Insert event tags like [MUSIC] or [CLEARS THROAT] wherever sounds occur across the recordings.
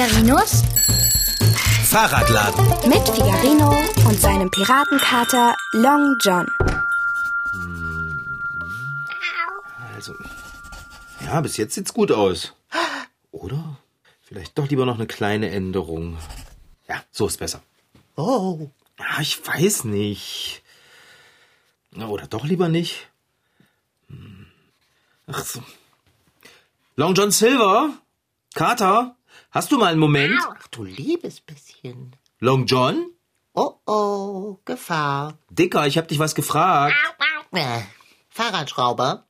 Figarinos Fahrradladen. mit Figarino und seinem Piratenkater Long John. Also, ja, bis jetzt sieht's gut aus. Oder? Vielleicht doch lieber noch eine kleine Änderung. Ja, so ist besser. Oh, Ja, ich weiß nicht. Na, Oder doch lieber nicht? Hm. Ach so. Long John Silver? Carter? Hast du mal einen Moment? ach du liebes bisschen. Long John? Oh, oh, Gefahr. Dicker, ich hab dich was gefragt. Äh, Fahrradschrauber,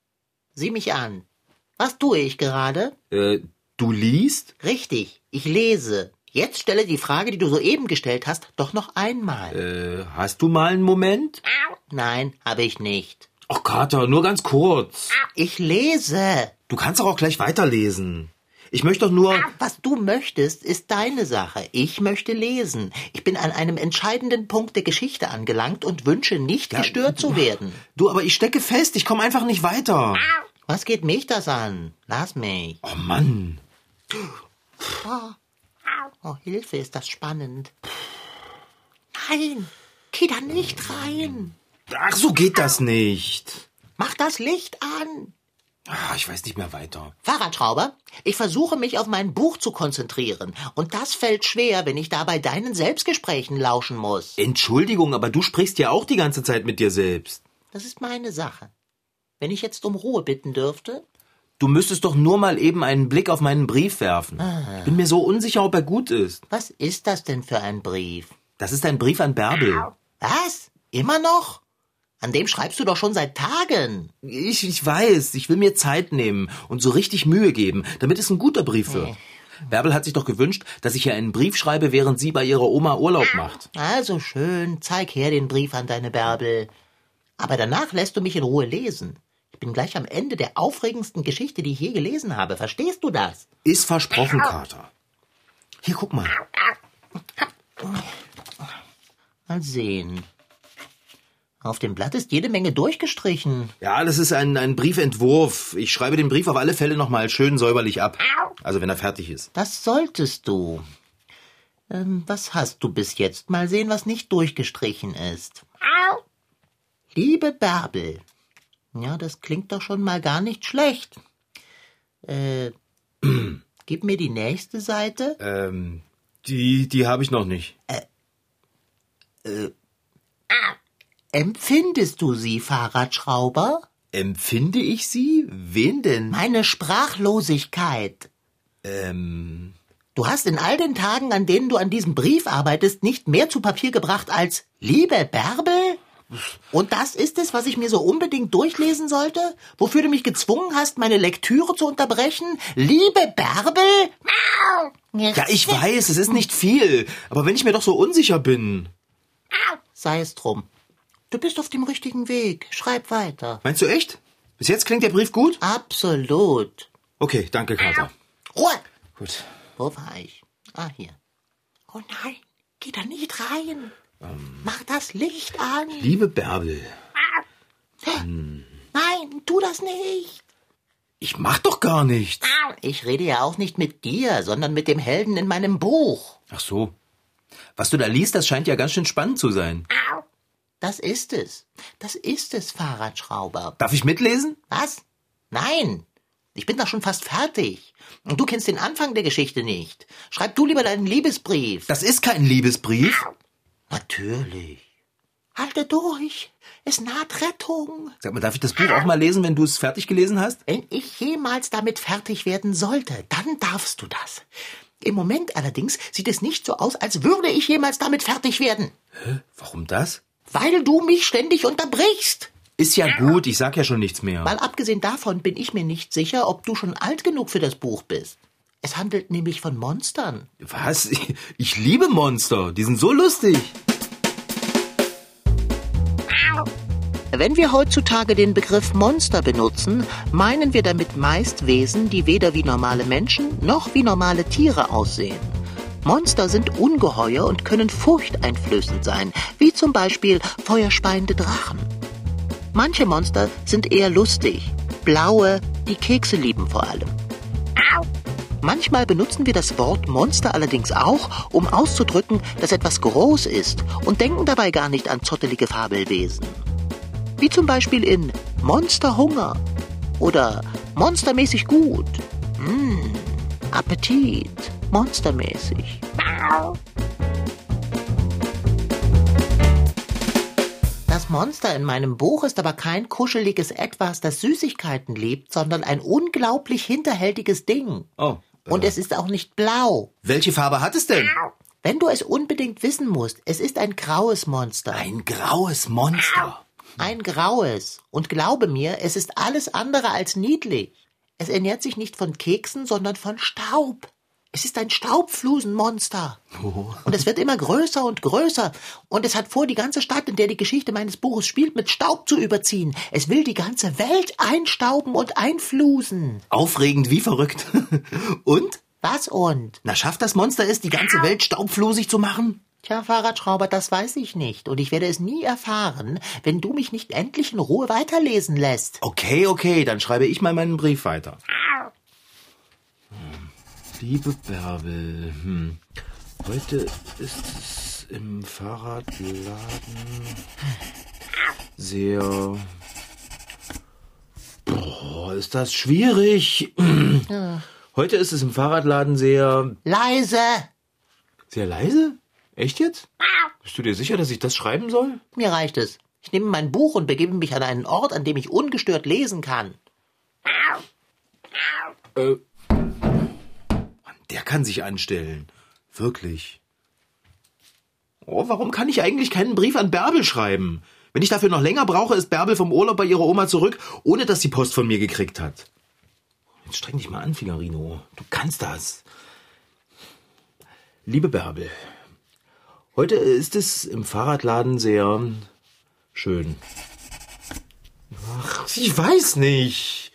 sieh mich an. Was tue ich gerade? Äh, du liest? Richtig, ich lese. Jetzt stelle die Frage, die du soeben gestellt hast, doch noch einmal. Äh, hast du mal einen Moment? Nein, habe ich nicht. Ach, Carter, nur ganz kurz. Ich lese. Du kannst doch auch gleich weiterlesen. Ich möchte doch nur... Was du möchtest, ist deine Sache. Ich möchte lesen. Ich bin an einem entscheidenden Punkt der Geschichte angelangt und wünsche nicht gestört zu werden. Du, aber ich stecke fest, ich komme einfach nicht weiter. Was geht mich das an? Lass mich. Oh Mann. Oh, Hilfe, ist das spannend. Nein, geh da nicht rein. Ach, so geht das nicht. Mach das Licht an. Ah, ich weiß nicht mehr weiter. Fahrradschrauber, ich versuche mich auf mein Buch zu konzentrieren. Und das fällt schwer, wenn ich dabei deinen Selbstgesprächen lauschen muss. Entschuldigung, aber du sprichst ja auch die ganze Zeit mit dir selbst. Das ist meine Sache. Wenn ich jetzt um Ruhe bitten dürfte? Du müsstest doch nur mal eben einen Blick auf meinen Brief werfen. Ich bin mir so unsicher, ob er gut ist. Was ist das denn für ein Brief? Das ist ein Brief an Bärbel. Was? Immer noch? An dem schreibst du doch schon seit Tagen. Ich, ich weiß, ich will mir Zeit nehmen und so richtig Mühe geben, damit es ein guter Brief wird. Bärbel hat sich doch gewünscht, dass ich ihr einen Brief schreibe, während sie bei ihrer Oma Urlaub macht. Also schön, zeig her den Brief an deine Bärbel. Aber danach lässt du mich in Ruhe lesen. Ich bin gleich am Ende der aufregendsten Geschichte, die ich je gelesen habe. Verstehst du das? Ist versprochen, Kater. Hier, guck mal. Mal sehen. Auf dem Blatt ist jede Menge durchgestrichen. Ja, das ist ein, ein Briefentwurf. Ich schreibe den Brief auf alle Fälle nochmal schön säuberlich ab. Also wenn er fertig ist. Das solltest du. Ähm, was hast du bis jetzt? Mal sehen, was nicht durchgestrichen ist. Liebe Bärbel. Ja, das klingt doch schon mal gar nicht schlecht. Äh, [CLEARS THROAT] gib mir die nächste Seite. Ähm, die, die habe ich noch nicht. Empfindest du sie, Fahrradschrauber? Empfinde ich sie? Wen denn? Meine Sprachlosigkeit. Ähm, Du hast in all den Tagen, an denen du an diesem Brief arbeitest, nicht mehr zu Papier gebracht als Liebe Bärbel? Und das ist es, was ich mir so unbedingt durchlesen sollte? Wofür du mich gezwungen hast, meine Lektüre zu unterbrechen? Liebe Bärbel? ja, ich weiß, es ist nicht viel. Aber wenn ich mir doch so unsicher bin. Sei es drum. Du bist auf dem richtigen Weg. Schreib weiter. Meinst du echt? Bis jetzt klingt der Brief gut? Absolut. Okay, danke, Kater. Ruhe! Gut. Wo war ich? Ah, hier. Oh nein, geh da nicht rein. Mach das Licht an. Liebe Bärbel, Nein, tu das nicht. ich mach doch gar nichts. Ich rede ja auch nicht mit dir, sondern mit dem Helden in meinem Buch. Ach so. Was du da liest, das scheint ja ganz schön spannend zu sein. Das ist es. Das ist es, Fahrradschrauber. Darf ich mitlesen? Was? Nein. Ich bin doch schon fast fertig. Und du kennst den Anfang der Geschichte nicht. Schreib du lieber deinen Liebesbrief. Das ist kein Liebesbrief. Natürlich. Halte durch. Es naht Rettung. Sag mal, darf ich das Buch auch mal lesen, wenn du es fertig gelesen hast? Wenn ich jemals damit fertig werden sollte, dann darfst du das. Im Moment allerdings sieht es nicht so aus, als würde ich jemals damit fertig werden. Warum das? Weil du mich ständig unterbrichst. Ist ja gut, ich sag ja schon nichts mehr. Mal abgesehen davon bin ich mir nicht sicher, ob du schon alt genug für das Buch bist. Es handelt nämlich von Monstern. Was? Ich, [LAUGHS] ich liebe Monster. Die sind so lustig. Wenn wir heutzutage den Begriff Monster benutzen, meinen wir damit meist Wesen, die weder wie normale Menschen noch wie normale Tiere aussehen. Monster sind Ungeheuer und können furchteinflößend sein, wie zum Beispiel feuerspeiende Drachen. Manche Monster sind eher lustig. Blaue, die Kekse lieben vor allem. Manchmal benutzen wir das Wort Monster allerdings auch, um auszudrücken, dass etwas groß ist und denken dabei gar nicht an zottelige Fabelwesen. Wie zum Beispiel in Monsterhunger oder Monstermäßig gut. Mmh, Appetit, monstermäßig. Das Monster in meinem Buch ist aber kein kuscheliges Etwas, das Süßigkeiten liebt, sondern ein unglaublich hinterhältiges Ding. Oh. Und es ist auch nicht blau. Welche Farbe hat es denn? Wenn du es unbedingt wissen musst, es ist ein graues Monster. Ein graues Monster. Ein graues. Und glaube mir, es ist alles andere als niedlich. Es ernährt sich nicht von Keksen, sondern von Staub. Es ist ein Staubflusenmonster. Oh. Und es wird immer größer und größer. Und es hat vor, die ganze Stadt, in der die Geschichte meines Buches spielt, mit Staub zu überziehen. Es will die ganze Welt einstauben und einflusen. Aufregend wie verrückt. [LAUGHS] Und? Was und? Na, schafft das Monster es, die ganze Welt staubflusig zu machen? Tja, Fahrradschrauber, das weiß ich nicht. Und ich werde es nie erfahren, wenn du mich nicht endlich in Ruhe weiterlesen lässt. Okay, okay, dann schreibe ich mal meinen Brief weiter. Liebe Bärbel, hm. heute ist es im Fahrradladen sehr... Boah, ist das schwierig. Heute ist es im Fahrradladen sehr... Leise! Sehr leise? Echt jetzt? Bist du dir sicher, dass ich das schreiben soll? Mir reicht es. Ich nehme mein Buch und begebe mich an einen Ort, an dem ich ungestört lesen kann. Äh. Der kann sich anstellen. Wirklich. Oh, warum kann ich eigentlich keinen Brief an Bärbel schreiben? Wenn ich dafür noch länger brauche, ist Bärbel vom Urlaub bei ihrer Oma zurück, ohne dass sie Post von mir gekriegt hat. Jetzt streng dich mal an, Figarino. Du kannst das. Liebe Bärbel, heute ist es im Fahrradladen sehr schön. Ach, ich weiß nicht.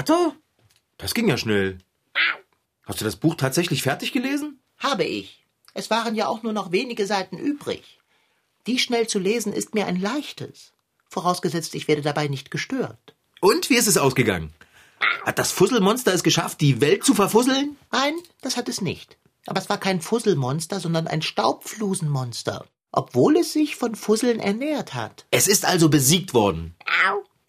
Kater? Das ging ja schnell. Hast du das Buch tatsächlich fertig gelesen? Habe ich. Es waren ja auch nur noch wenige Seiten übrig. Die schnell zu lesen ist mir ein leichtes. Vorausgesetzt, ich werde dabei nicht gestört. Und wie ist es ausgegangen? Hat das Fusselmonster es geschafft, die Welt zu verfusseln? Nein, das hat es nicht. Aber es war kein Fusselmonster, sondern ein Staubflusenmonster. Obwohl es sich von Fusseln ernährt hat. Es ist also besiegt worden.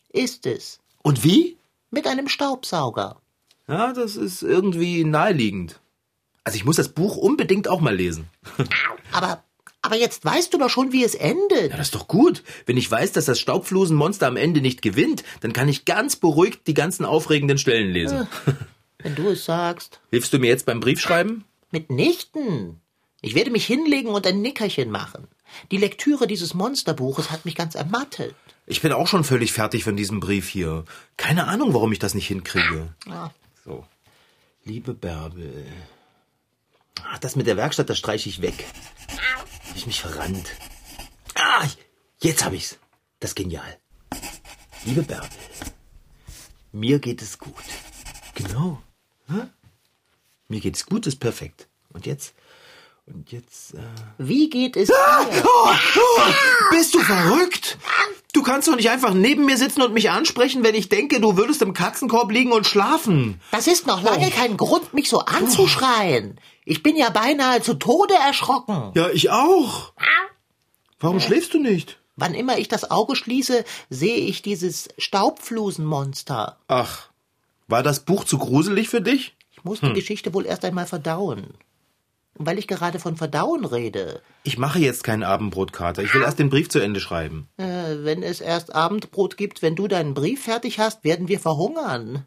Ist es. Und wie? Mit einem Staubsauger. Ja, das ist irgendwie naheliegend. Also ich muss das Buch unbedingt auch mal lesen. Aber, aber jetzt weißt du doch schon, wie es endet. Ja, das ist doch gut. Wenn ich weiß, dass das Staubflusenmonster am Ende nicht gewinnt, dann kann ich ganz beruhigt die ganzen aufregenden Stellen lesen. Wenn du es sagst. Hilfst du mir jetzt beim Briefschreiben? Mitnichten. Ich werde mich hinlegen und ein Nickerchen machen. Die Lektüre dieses Monsterbuches hat mich ganz ermattet. Ich bin auch schon völlig fertig von diesem Brief hier. Keine Ahnung, warum ich das nicht hinkriege. Ah, So. Liebe Bärbel. Ach, das mit der Werkstatt, das streiche ich weg. Hab ich mich verrannt. Ah, jetzt hab ich's. Das ist genial. Liebe Bärbel. Mir geht es gut. Genau. Hä? Mir geht es gut, ist perfekt. Und jetzt? Und jetzt, äh... Wie geht es dir? Oh, oh, bist du verrückt? Du kannst doch nicht einfach neben mir sitzen und mich ansprechen, wenn ich denke, du würdest im Katzenkorb liegen und schlafen. Das ist noch lange kein Grund, mich so anzuschreien. Ich bin ja beinahe zu Tode erschrocken. Ja, ich auch. Warum schläfst du nicht? Wann immer ich das Auge schließe, sehe ich dieses Staubflusenmonster. Ach, war das Buch zu gruselig für dich? Ich muss die Geschichte wohl erst einmal verdauen. Weil ich gerade von Verdauen rede, Ich mache jetzt kein Abendbrot, Kater. Ich will erst den Brief zu Ende schreiben. äh, wenn es erst Abendbrot gibt, wenn du deinen Brief fertig hast, werden wir verhungern.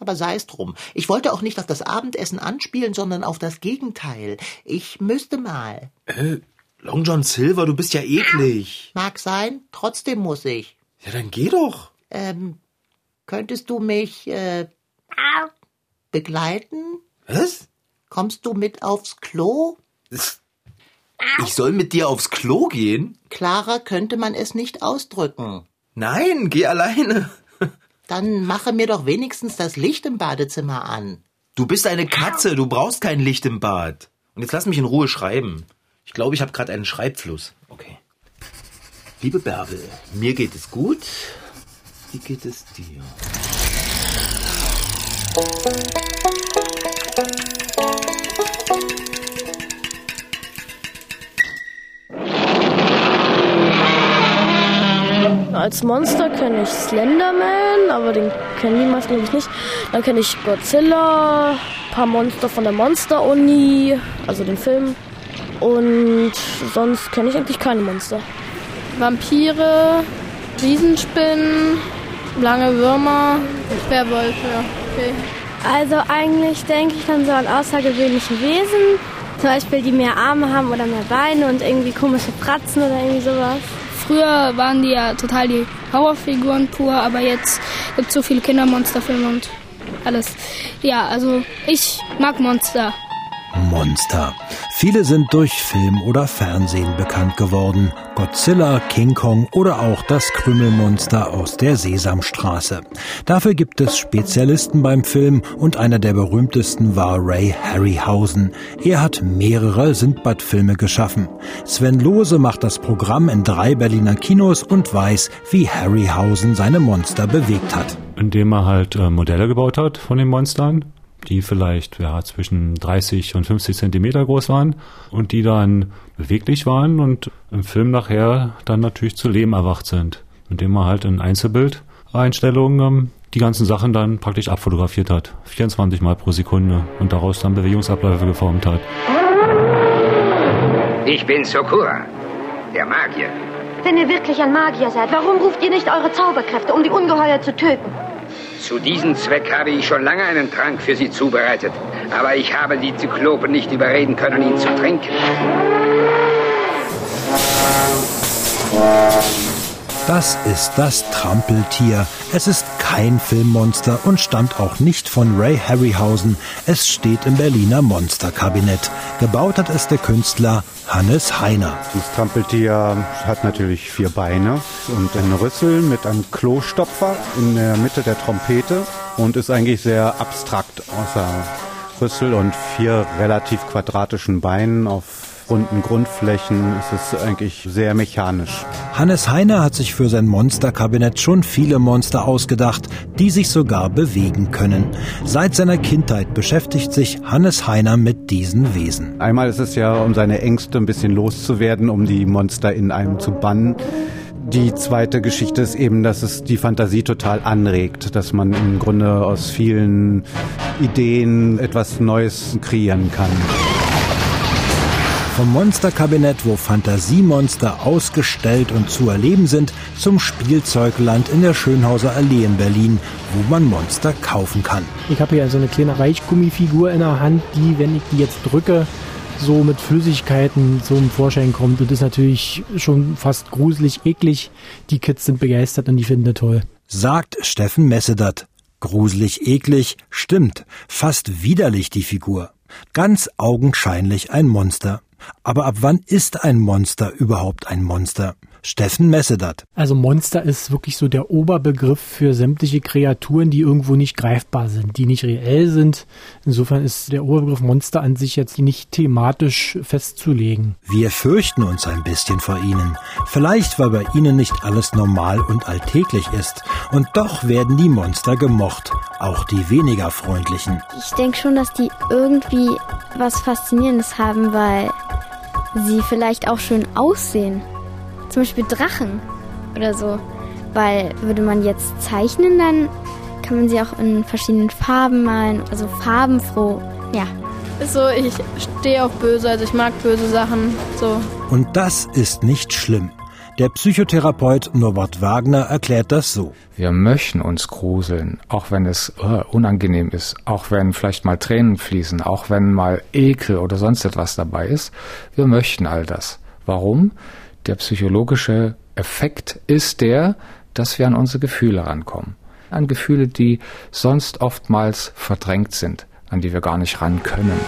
Aber sei es drum. Ich wollte auch nicht auf das Abendessen anspielen, sondern auf das Gegenteil. Ich müsste mal. Äh, Long John Silver, du bist ja eklig. Mag sein, trotzdem muss ich. Ja, dann geh doch. Ähm, könntest du mich äh, begleiten? Was? Kommst du mit aufs Klo? Ich soll mit dir aufs Klo gehen? Klarer könnte man es nicht ausdrücken. Nein, geh alleine. Dann mache mir doch wenigstens das Licht im Badezimmer an. Du bist eine Katze, du brauchst kein Licht im Bad. Und jetzt lass mich in Ruhe schreiben. Ich glaube, ich habe gerade einen Schreibfluss. Okay. Liebe Bärbel, mir geht es gut. Wie geht es dir? Als Monster kenne ich Slenderman, aber den kennen die meisten glaube ich nicht. Dann kenne ich Godzilla, ein paar Monster von der Monster-Uni, also den Film. Und sonst kenne ich eigentlich keine Monster. Vampire, Riesenspinnen, lange Würmer, Werwolf, ja. Okay. Also eigentlich denke ich dann so an außergewöhnliche Wesen. Zum Beispiel, die mehr Arme haben oder mehr Beine und irgendwie komische Pratzen oder irgendwie sowas. Früher waren die ja total die Horrorfiguren pur, aber jetzt gibt es so viele Kindermonsterfilme und alles. Ja, also ich mag Monster. Monster. Viele sind durch Film oder Fernsehen bekannt geworden. Godzilla, King Kong oder auch das Krümelmonster aus der Sesamstraße. Dafür gibt es Spezialisten beim Film und einer der berühmtesten war Ray Harryhausen. Er hat mehrere Sindbad-Filme geschaffen. Sven Lose macht das Programm in drei Berliner Kinos und weiß, wie Harryhausen seine Monster bewegt hat. Indem er halt äh, Modelle gebaut hat von den Monstern die vielleicht ja, zwischen 30 und 50 Zentimeter groß waren und die dann beweglich waren und im Film nachher dann natürlich zu Leben erwacht sind, indem man halt in Einzelbildeinstellungen ähm, die ganzen Sachen dann praktisch abfotografiert hat, 24 Mal pro Sekunde und daraus dann Bewegungsabläufe geformt hat. Ich bin Sokura, der Magier. Wenn ihr wirklich ein Magier seid, warum ruft ihr nicht eure Zauberkräfte, um die Ungeheuer zu töten? Zu diesem Zweck habe ich schon lange einen Trank für Sie zubereitet. Aber ich habe die Zyklopen nicht überreden können, ihn zu trinken. Das ist das Trampeltier. Es ist kein Filmmonster und stammt auch nicht von Ray Harryhausen. Es steht im Berliner Monsterkabinett. Gebaut hat es der Künstler Hannes Heiner. Das Trampeltier hat natürlich vier Beine und einen Rüssel mit einem Klostopfer in der Mitte der Trompete und ist eigentlich sehr abstrakt außer Rüssel und vier relativ quadratischen Beinen auf runden Grundflächen ist es eigentlich sehr mechanisch. Hannes Heiner hat sich für sein Monsterkabinett schon viele Monster ausgedacht, die sich sogar bewegen können. Seit seiner Kindheit beschäftigt sich Hannes Heiner mit diesen Wesen. Einmal ist es ja, um seine Ängste ein bisschen loszuwerden, um die Monster in einem zu bannen. Die zweite Geschichte ist eben, dass es die Fantasie total anregt, dass man im Grunde aus vielen Ideen etwas Neues kreieren kann. Vom Monsterkabinett, wo Fantasiemonster ausgestellt und zu erleben sind, zum Spielzeugland in der Schönhauser Allee in Berlin, wo man Monster kaufen kann. Ich habe hier so eine kleine Reichgummifigur in der Hand, die, wenn ich die jetzt drücke, so mit Flüssigkeiten im Vorschein kommt. Und das ist natürlich schon fast gruselig, eklig. Die Kids sind begeistert und die finden das toll. Sagt Steffen Messedat. Gruselig, eklig, stimmt. Fast widerlich die Figur. Ganz augenscheinlich ein Monster. Aber ab wann ist ein Monster überhaupt ein Monster? Steffen Messedat. Also Monster ist wirklich so der Oberbegriff für sämtliche Kreaturen, die irgendwo nicht greifbar sind, die nicht reell sind. Insofern ist der Oberbegriff Monster an sich jetzt nicht thematisch festzulegen. Wir fürchten uns ein bisschen vor ihnen. Vielleicht, weil bei ihnen nicht alles normal und alltäglich ist. Und doch werden die Monster gemocht. Auch die weniger freundlichen. Ich denke schon, dass die irgendwie was Faszinierendes haben, weil sie vielleicht auch schön aussehen. Zum Beispiel Drachen oder so. Weil würde man jetzt zeichnen, dann kann man sie auch in verschiedenen Farben malen. Also farbenfroh. Ja. Ist so, ich stehe auf böse, also ich mag böse Sachen. So. Und das ist nicht schlimm. Der Psychotherapeut Norbert Wagner erklärt das so. Wir möchten uns gruseln, auch wenn es uh, unangenehm ist, auch wenn vielleicht mal Tränen fließen, auch wenn mal Ekel oder sonst etwas dabei ist. Wir möchten all das. Warum? Der psychologische Effekt ist der, dass wir an unsere Gefühle rankommen. An Gefühle, die sonst oftmals verdrängt sind, an die wir gar nicht ran können.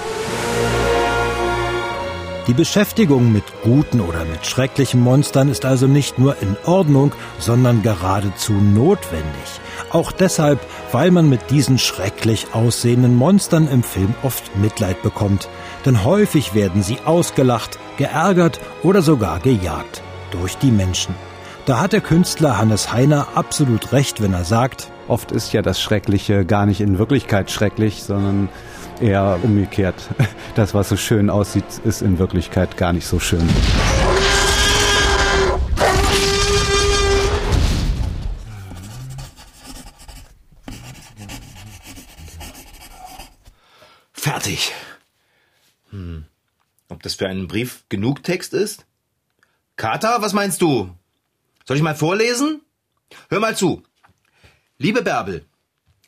Die Beschäftigung mit guten oder mit schrecklichen Monstern ist also nicht nur in Ordnung, sondern geradezu notwendig. Auch deshalb, weil man mit diesen schrecklich aussehenden Monstern im Film oft Mitleid bekommt. Denn häufig werden sie ausgelacht, geärgert oder sogar gejagt. Durch die Menschen. Da hat der Künstler Hannes Heiner absolut recht, wenn er sagt, Oft ist ja das Schreckliche gar nicht in Wirklichkeit schrecklich, sondern eher umgekehrt. Das, was so schön aussieht, ist in Wirklichkeit gar nicht so schön. Fertig. Hm. Ob das für einen Brief genug Text ist? Kater, was meinst du? Soll ich mal vorlesen? Hör mal zu. Liebe Bärbel,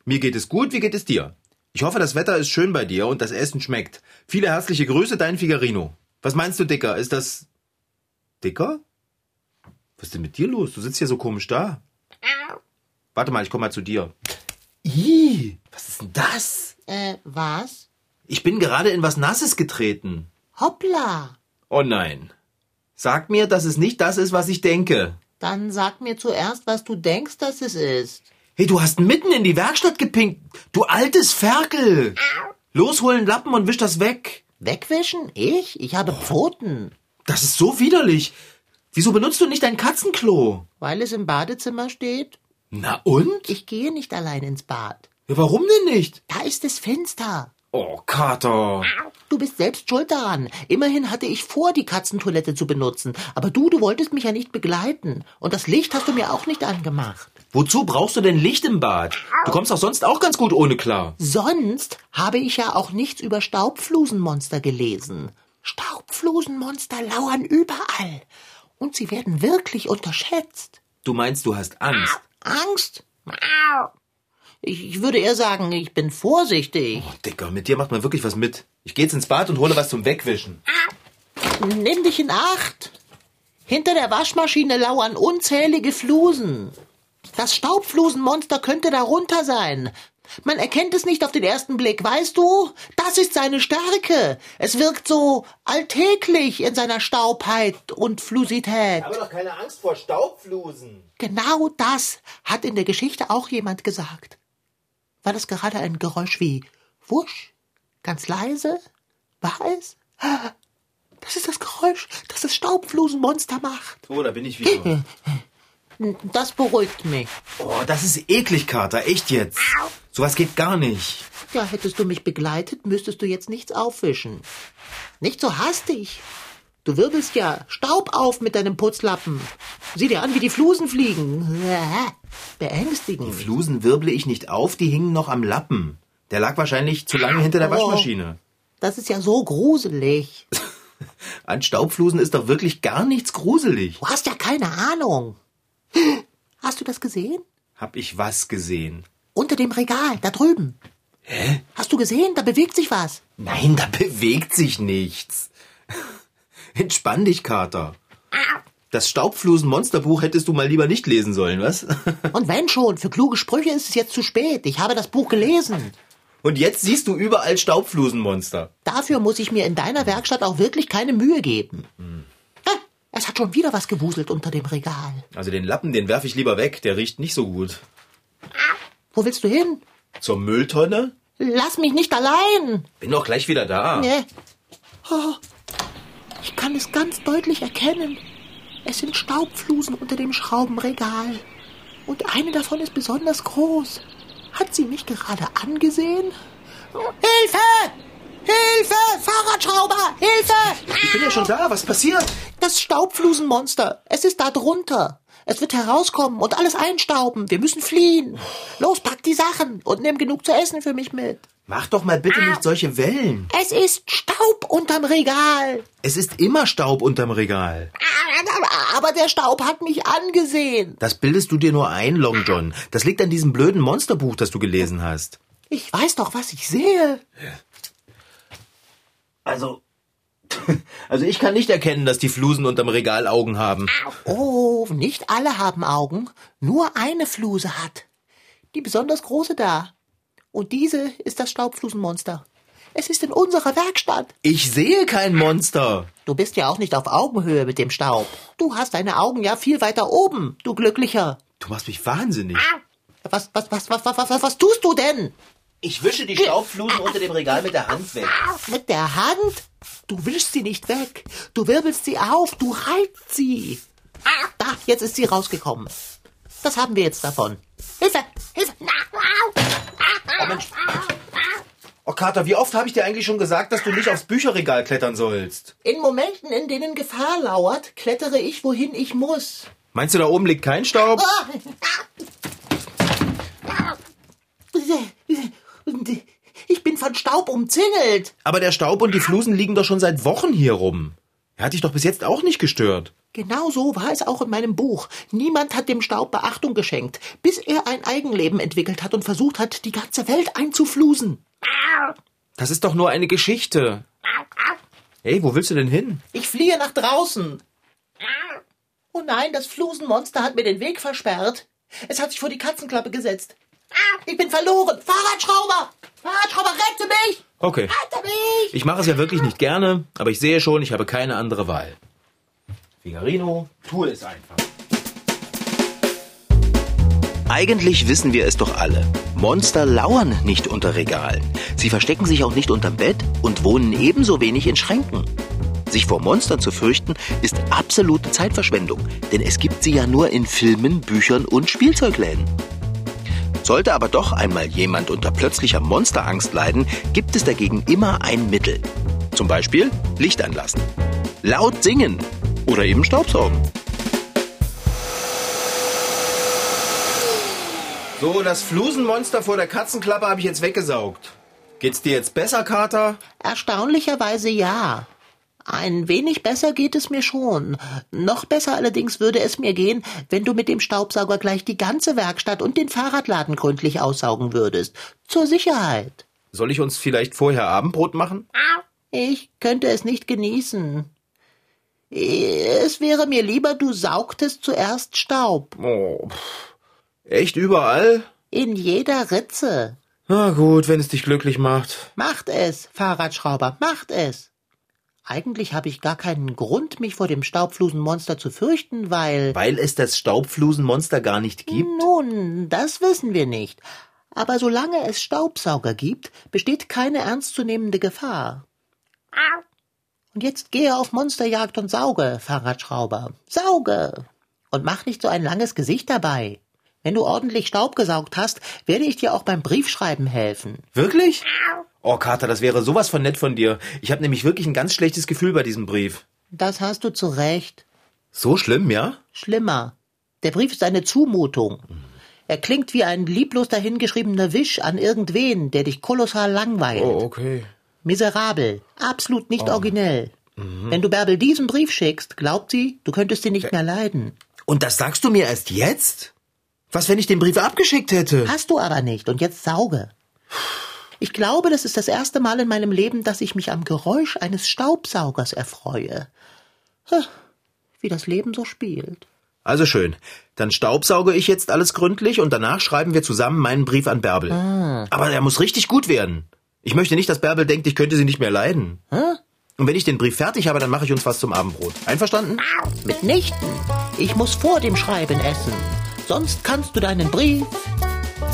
mir geht es gut, wie geht es dir? Ich hoffe, das Wetter ist schön bei dir und das Essen schmeckt. Viele herzliche Grüße, dein Figarino. Was meinst du, Dicker? Ist das. Dicker? Was ist denn mit dir los? Du sitzt hier so komisch da. Warte mal, ich komm mal zu dir. Ih, was ist denn das? Äh, was? Ich bin gerade in was Nasses getreten. Hoppla. Oh nein. Sag mir, dass es nicht das ist, was ich denke. Dann sag mir zuerst, was du denkst, dass es ist. Hey, du hast mitten in die Werkstatt gepinkt. Du altes Ferkel. Los, hol einen Lappen und wisch das weg. Wegwischen? Ich? Ich habe Pfoten. Das ist so widerlich. Wieso benutzt du nicht dein Katzenklo? Weil es im Badezimmer steht. Na und? Ich gehe nicht allein ins Bad. Ja, warum denn nicht? Da ist es finster. Oh, Kater. Du bist selbst schuld daran. Immerhin hatte ich vor, die Katzentoilette zu benutzen. Aber du, du wolltest mich ja nicht begleiten. Und das Licht hast du mir auch nicht angemacht. Wozu brauchst du denn Licht im Bad? Du kommst doch sonst auch ganz gut ohne klar. Sonst habe ich ja auch nichts über Staubflusenmonster gelesen. Staubflusenmonster lauern überall. Und sie werden wirklich unterschätzt. Du meinst, du hast Angst? Angst? Ich würde eher sagen, ich bin vorsichtig. Oh, Dicker, mit dir macht man wirklich was mit. Ich geh jetzt ins Bad und hole was zum Wegwischen. Nimm dich in Acht. Hinter der Waschmaschine lauern unzählige Flusen. Das Staubflusenmonster könnte darunter sein. Man erkennt es nicht auf den ersten Blick, weißt du? Das ist seine Stärke. Es wirkt so alltäglich in seiner Staubheit und Flusität. Ich habe doch keine Angst vor Staubflusen. Genau das hat in der Geschichte auch jemand gesagt. War das gerade ein Geräusch wie Wusch? Ganz leise? War es? Das ist das Geräusch, das das Staubflusenmonster macht. Oh, da bin ich wieder. [LAUGHS] Das beruhigt mich. Oh, das ist eklig, Kater. Echt jetzt. Sowas geht gar nicht. Ja, hättest du mich begleitet, müsstest du jetzt nichts aufwischen. Nicht so hastig. Du wirbelst ja Staub auf mit deinem Putzlappen. Sieh dir an, wie die Flusen fliegen. [LAUGHS] Beängstigend. Die Flusen wirble ich nicht auf, die hingen noch am Lappen. Der lag wahrscheinlich zu lange hinter der Oh. Waschmaschine. Das ist ja so gruselig. [LAUGHS] An Staubflusen ist doch wirklich gar nichts gruselig. Du hast ja keine Ahnung. Hast du das gesehen? Hab ich was gesehen? Unter dem Regal, da drüben. Hä? Hast du gesehen? Da bewegt sich was. Nein, da bewegt sich nichts. [LAUGHS] Entspann dich, Kater. Das Staubflusen-Monsterbuch hättest du mal lieber nicht lesen sollen, was? [LAUGHS] Und wenn schon, für kluge Sprüche ist es jetzt zu spät. Ich habe das Buch gelesen. Und jetzt siehst du überall Staubflusenmonster. Dafür muss ich mir in deiner Werkstatt auch wirklich keine Mühe geben. Ah, es hat schon wieder was gewuselt unter dem Regal. Also den Lappen, den werf ich lieber weg, der riecht nicht so gut. Wo willst du hin? Zur Mülltonne? Lass mich nicht allein. Bin doch gleich wieder da. Nee. Oh, ich kann es ganz deutlich erkennen. Es sind Staubflusen unter dem Schraubenregal. Und eine davon ist besonders groß. Hat sie mich gerade angesehen? Hilfe! Hilfe! Fahrradschrauber! Hilfe! Ich bin ja schon da. Was passiert? Das Staubflusenmonster. Es ist da drunter. Es wird herauskommen und alles einstauben. Wir müssen fliehen. Los, pack die Sachen und nimm genug zu essen für mich mit. Mach doch mal bitte nicht solche Wellen. Es ist Staub unterm Regal. Es ist immer Staub unterm Regal. Aber der Staub hat mich angesehen. Das bildest du dir nur ein, Long John. Das liegt an diesem blöden Monsterbuch, das du gelesen hast. Ich weiß doch, was ich sehe. Also. [LAUGHS] Also ich kann nicht erkennen, dass die Flusen unterm Regal Augen haben. Oh, nicht alle haben Augen. Nur eine Fluse hat. Die besonders große da. Und diese ist das Staubflusenmonster. Es ist in unserer Werkstatt. Ich sehe kein Monster. Du bist ja auch nicht auf Augenhöhe mit dem Staub. Du hast deine Augen ja viel weiter oben, du Glücklicher. Du machst mich wahnsinnig. Was, was, was, was, was, was, was tust du denn? Ich wische die Staubflusen unter dem Regal mit der Hand weg. Mit der Hand? Du wischst sie nicht weg. Du wirbelst sie auf, du reizt sie. Da, jetzt ist sie rausgekommen. Das haben wir jetzt davon. Hilfe! Hilfe! Na! Mensch. Oh, Kater, wie oft habe ich dir eigentlich schon gesagt, dass du nicht aufs Bücherregal klettern sollst? In Momenten, in denen Gefahr lauert, klettere ich, wohin ich muss. Meinst du, da oben liegt kein Staub? Ich bin von Staub umzingelt. Aber der Staub und die Flusen liegen doch schon seit Wochen hier rum. Er hat dich doch bis jetzt auch nicht gestört. Genau so war es auch in meinem Buch. Niemand hat dem Staub Beachtung geschenkt, bis er ein Eigenleben entwickelt hat und versucht hat, die ganze Welt einzuflusen. Das ist doch nur eine Geschichte. Hey, wo willst du denn hin? Ich fliehe nach draußen. Oh nein, das Flusenmonster hat mir den Weg versperrt. Es hat sich vor die Katzenklappe gesetzt. Ich bin verloren. Fahrradschrauber! Fahrradschrauber, rette mich! Okay. Rette mich! Ich mache es ja wirklich nicht gerne, aber ich sehe schon, ich habe keine andere Wahl. Figarino, tue es einfach. Eigentlich wissen wir es doch alle. Monster lauern nicht unter Regalen. Sie verstecken sich auch nicht unterm Bett und wohnen ebenso wenig in Schränken. Sich vor Monstern zu fürchten, ist absolute Zeitverschwendung, denn es gibt sie ja nur in Filmen, Büchern und Spielzeugläden. Sollte aber doch einmal jemand unter plötzlicher Monsterangst leiden, gibt es dagegen immer ein Mittel. Zum Beispiel Licht anlassen, laut singen oder eben Staubsaugen. So, das Flusenmonster vor der Katzenklappe habe ich jetzt weggesaugt. Geht's dir jetzt besser, Kater? Erstaunlicherweise ja. Ein wenig besser geht es mir schon. Noch besser allerdings würde es mir gehen, wenn du mit dem Staubsauger gleich die ganze Werkstatt und den Fahrradladen gründlich aussaugen würdest. Zur Sicherheit. Soll ich uns vielleicht vorher Abendbrot machen? Ich könnte es nicht genießen. Es wäre mir lieber, du saugtest zuerst Staub. Oh, pff. echt überall? In jeder Ritze. Na gut, wenn es dich glücklich macht. Macht es, Fahrradschrauber, macht es. Eigentlich habe ich gar keinen Grund, mich vor dem Staubflusenmonster zu fürchten, weil. Weil es das Staubflusenmonster gar nicht gibt? Nun, das wissen wir nicht. Aber solange es Staubsauger gibt, besteht keine ernstzunehmende Gefahr. Und jetzt gehe auf Monsterjagd und sauge, Fahrradschrauber. Sauge! Und mach nicht so ein langes Gesicht dabei. Wenn du ordentlich Staub gesaugt hast, werde ich dir auch beim Briefschreiben helfen. Wirklich? Oh, Kater, das wäre sowas von nett von dir. Ich habe nämlich wirklich ein ganz schlechtes Gefühl bei diesem Brief. Das hast du zu Recht. So schlimm, ja? Schlimmer. Der Brief ist eine Zumutung. Er klingt wie ein lieblos dahingeschriebener Wisch an irgendwen, der dich kolossal langweilt. Oh, okay. Miserabel. Absolut nicht Oh. originell. Wenn du Bärbel diesen Brief schickst, glaubt sie, du könntest ihn nicht mehr leiden. Und das sagst du mir erst jetzt? Was, wenn ich den Brief abgeschickt hätte? Hast du aber nicht und jetzt sauge. Ich glaube, das ist das erste Mal in meinem Leben, dass ich mich am Geräusch eines Staubsaugers erfreue. Hm, Wie das Leben so spielt. Also schön. Dann staubsauge ich jetzt alles gründlich und danach schreiben wir zusammen meinen Brief an Bärbel. Ah. Aber er muss richtig gut werden. Ich möchte nicht, dass Bärbel denkt, ich könnte sie nicht mehr leiden. Hä? Und wenn ich den Brief fertig habe, dann mache ich uns was zum Abendbrot. Einverstanden? Mitnichten. Ich muss vor dem Schreiben essen. Sonst kannst du deinen Brief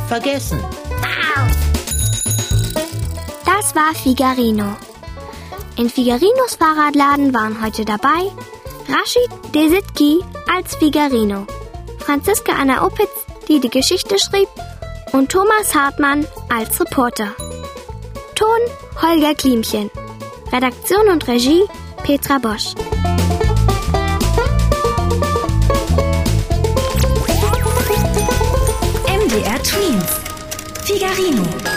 vergessen. Das war Figarino. In Figarinos Fahrradladen waren heute dabei Rashid Desitki als Figarino, Franziska Anna Opitz, die die Geschichte schrieb, und Thomas Hartmann als Reporter. Ton Holger Klimchen. Redaktion und Regie Petra Bosch. 西努。